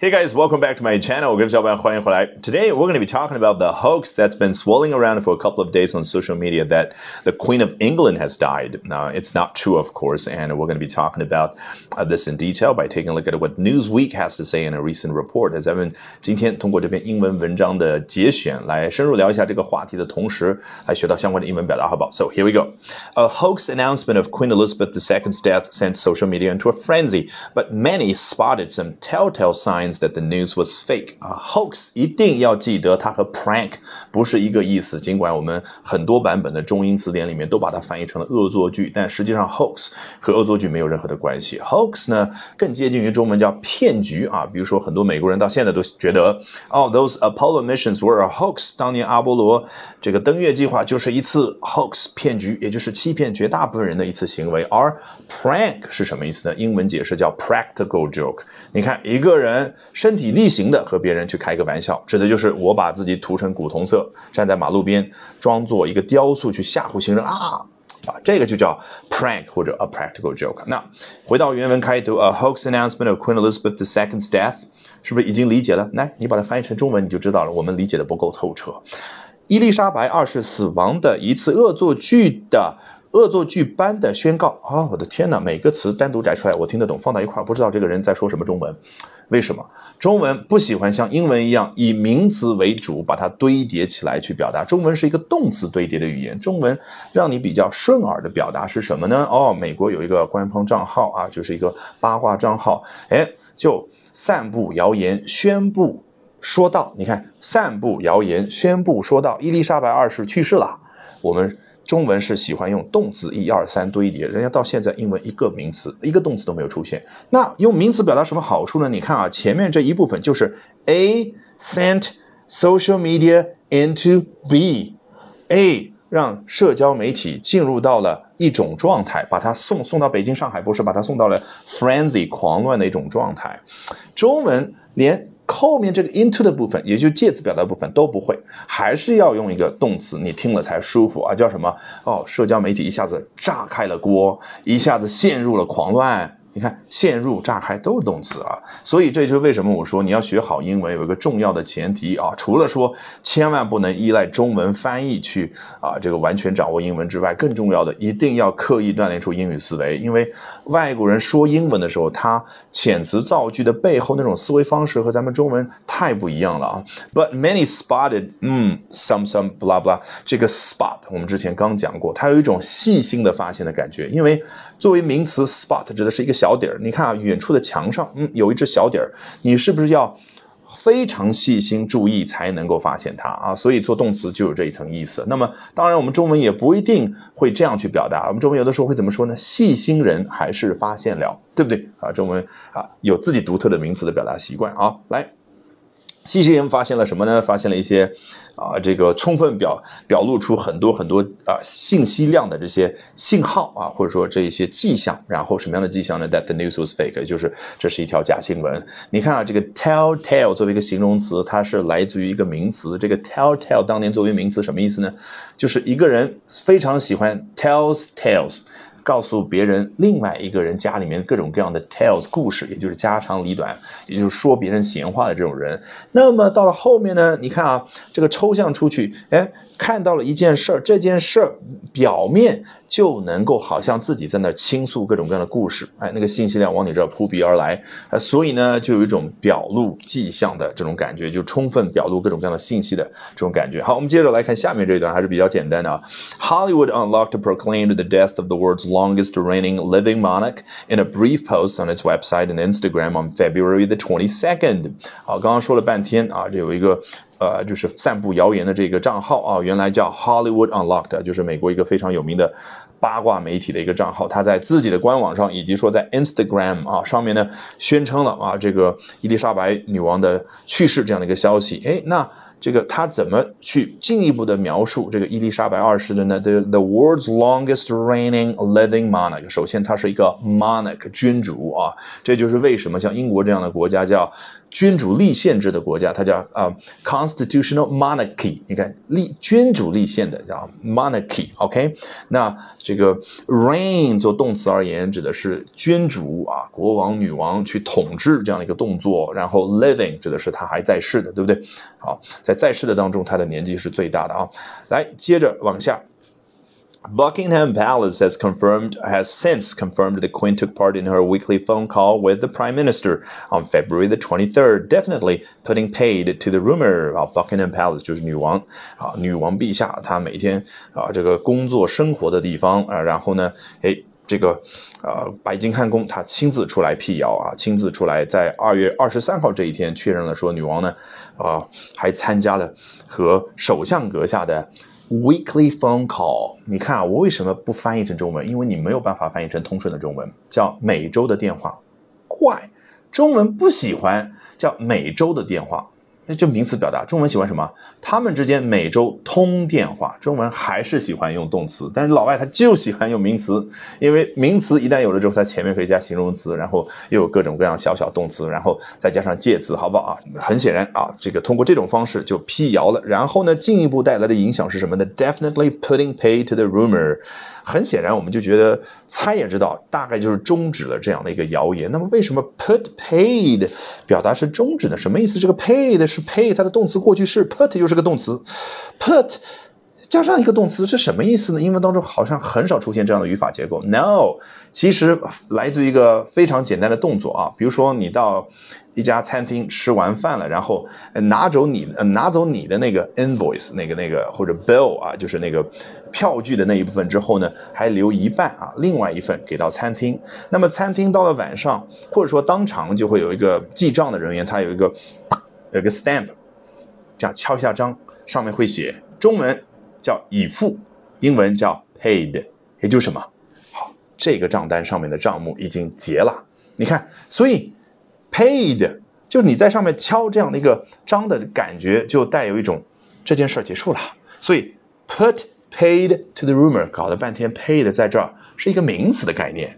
Hey guys, welcome back to my channel. 我跟小伙伴欢迎回来。Today we're going to be talking about the hoax that's been swirling around for a couple of days on social media that the Queen of England has died. Now, it's not true, of course, and we're going to be talking about uh, this in detail by taking a look at what Newsweek has to say in a recent report. 咱们今天通过这篇英文文章的节选来深入聊一下这个话题的同时，来学到相关的英文表达，好不好？So here we go. A hoax announcement of Queen Elizabeth II's death sent social media into a frenzy, but many spotted some telltale signs that the news was fake 啊，hoax 一定要记得它和 prank 不是一个意思。尽管我们很多版本的中英词典里面都把它翻译成了恶作剧，但实际上 hoax 和恶作剧没有任何的关系。hoax 呢更接近于中文叫骗局啊。比如说很多美国人到现在都觉得，哦，those Apollo missions were a hoax。当年阿波罗这个登月计划就是一次 hoax 骗局，也就是欺骗绝大部分人的一次行为。而 prank 是什么意思呢？英文解释叫 practical joke。你看一个人。身体力行的和别人去开个玩笑，指的就是我把自己涂成古铜色，站在马路边，装作一个雕塑去吓唬行人啊啊，这个就叫 prank 或者 a practical joke。那回到原文开头，a hoax announcement of Queen Elizabeth II's death，是不是已经理解了？来，你把它翻译成中文，你就知道了。我们理解的不够透彻。伊丽莎白二世死亡的一次恶作剧的。恶作剧般的宣告啊！我的天哪，每个词单独摘出来我听得懂，放到一块儿不知道这个人在说什么中文。为什么中文不喜欢像英文一样以名词为主，把它堆叠起来去表达？中文是一个动词堆叠的语言。中文让你比较顺耳的表达是什么呢？哦，美国有一个官方账号啊，就是一个八卦账号，哎，就散布谣言，宣布说到，你看，散布谣言，宣布说到，伊丽莎白二世去世了，我们。中文是喜欢用动词一二三堆叠，人家到现在英文一个名词一个动词都没有出现。那用名词表达什么好处呢？你看啊，前面这一部分就是 A sent social media into B，A 让社交媒体进入到了一种状态，把它送送到北京、上海，不是把它送到了 frenzy 狂乱的一种状态。中文连。后面这个 into 的部分，也就介词表达部分都不会，还是要用一个动词，你听了才舒服啊，叫什么？哦，社交媒体一下子炸开了锅，一下子陷入了狂乱。你看，陷入、炸开都是动词啊，所以这就是为什么我说你要学好英文有一个重要的前提啊，除了说千万不能依赖中文翻译去啊这个完全掌握英文之外，更重要的一定要刻意锻炼出英语思维，因为外国人说英文的时候，他遣词造句的背后那种思维方式和咱们中文太不一样了啊。But many spotted，嗯，some some blah blah，这个 spot 我们之前刚讲过，它有一种细心的发现的感觉，因为。作为名词，spot 指的是一个小底儿。你看啊，远处的墙上，嗯，有一只小底儿，你是不是要非常细心注意才能够发现它啊？所以做动词就有这一层意思。那么，当然我们中文也不一定会这样去表达。我们中文有的时候会怎么说呢？细心人还是发现了，对不对啊？中文啊，有自己独特的名词的表达习惯啊。来。细心人发现了什么呢？发现了一些，啊，这个充分表表露出很多很多啊信息量的这些信号啊，或者说这一些迹象。然后什么样的迹象呢？That the news was fake，就是这是一条假新闻。你看啊，这个 telltale 作为一个形容词，它是来自于一个名词。这个 telltale 当年作为名词什么意思呢？就是一个人非常喜欢 tells tales。告诉别人另外一个人家里面各种各样的 tales 故事，也就是家长里短，也就是说别人闲话的这种人。那么到了后面呢？你看啊，这个抽象出去，哎。看到了一件事儿，这件事儿表面就能够好像自己在那倾诉各种各样的故事，哎，那个信息量往你这儿扑鼻而来，呃，所以呢，就有一种表露迹象的这种感觉，就充分表露各种各样的信息的这种感觉。好，我们接着来看下面这一段，还是比较简单的啊。Hollywood Unlocked proclaimed the death of the world's longest reigning living monarch in a brief post on its website and Instagram on February the twenty second。好，刚刚说了半天啊，这有一个。 呃，就是散布谣言的这个账号啊，原来叫 Hollywood Unlocked，就是美国一个非常有名的八卦媒体的一个账号。他在自己的官网上，以及说在 Instagram 啊上面呢，宣称了啊这个伊丽莎白女王的去世这样的一个消息。哎，那。这个他怎么去进一步的描述这个伊丽莎白二世的呢？The the world's longest reigning living monarch。首先，他是一个 monarch 君主啊，这就是为什么像英国这样的国家叫君主立宪制的国家，它叫啊 constitutional monarchy。你看，立君主立宪的叫 monarchy。OK，那这个 reign 做动词而言，指的是君主啊，国王、女王去统治这样的一个动作。然后 living 指的是他还在世的，对不对？好，在在世的当中，他的年纪是最大的啊。来，接着往下。Buckingham Palace has confirmed has since confirmed the Queen took part in her weekly phone call with the Prime Minister on February the 23rd, definitely putting paid to the rumor. 啊，Buckingham Palace 就是女王啊，女王陛下她每天啊这个工作生活的地方啊，然后呢，哎。这个，呃，白金汉宫她亲自出来辟谣啊，亲自出来在二月二十三号这一天确认了说，女王呢，啊，还参加了和首相阁下的。Weekly phone call，你看啊，我为什么不翻译成中文？因为你没有办法翻译成通顺的中文，叫每周的电话。怪，中文不喜欢叫每周的电话。那就名词表达，中文喜欢什么？他们之间每周通电话，中文还是喜欢用动词，但是老外他就喜欢用名词，因为名词一旦有了之后，它前面可以加形容词，然后又有各种各样小小动词，然后再加上介词，好不好啊？很显然啊，这个通过这种方式就辟谣了，然后呢，进一步带来的影响是什么呢？Definitely putting pay to the rumor。很显然，我们就觉得猜也知道，大概就是终止了这样的一个谣言。那么，为什么 put paid 表达是终止呢？什么意思？这个 paid 是 pay 它的动词过去式，put 又是个动词，put 加上一个动词是什么意思呢？英文当中好像很少出现这样的语法结构。No，其实来自一个非常简单的动作啊，比如说你到。一家餐厅吃完饭了，然后拿走你拿走你的那个 invoice 那个那个或者 bill 啊，就是那个票据的那一部分之后呢，还留一半啊，另外一份给到餐厅。那么餐厅到了晚上，或者说当场就会有一个记账的人员，他有一个有一个 stamp，这样敲一下章，上面会写中文叫已付，英文叫 paid，也就是什么？好，这个账单上面的账目已经结了。你看，所以。Paid，就是你在上面敲这样的一个章的感觉，就带有一种这件事儿结束了。所以 put paid to the rumor，搞了半天 paid 在这儿是一个名词的概念，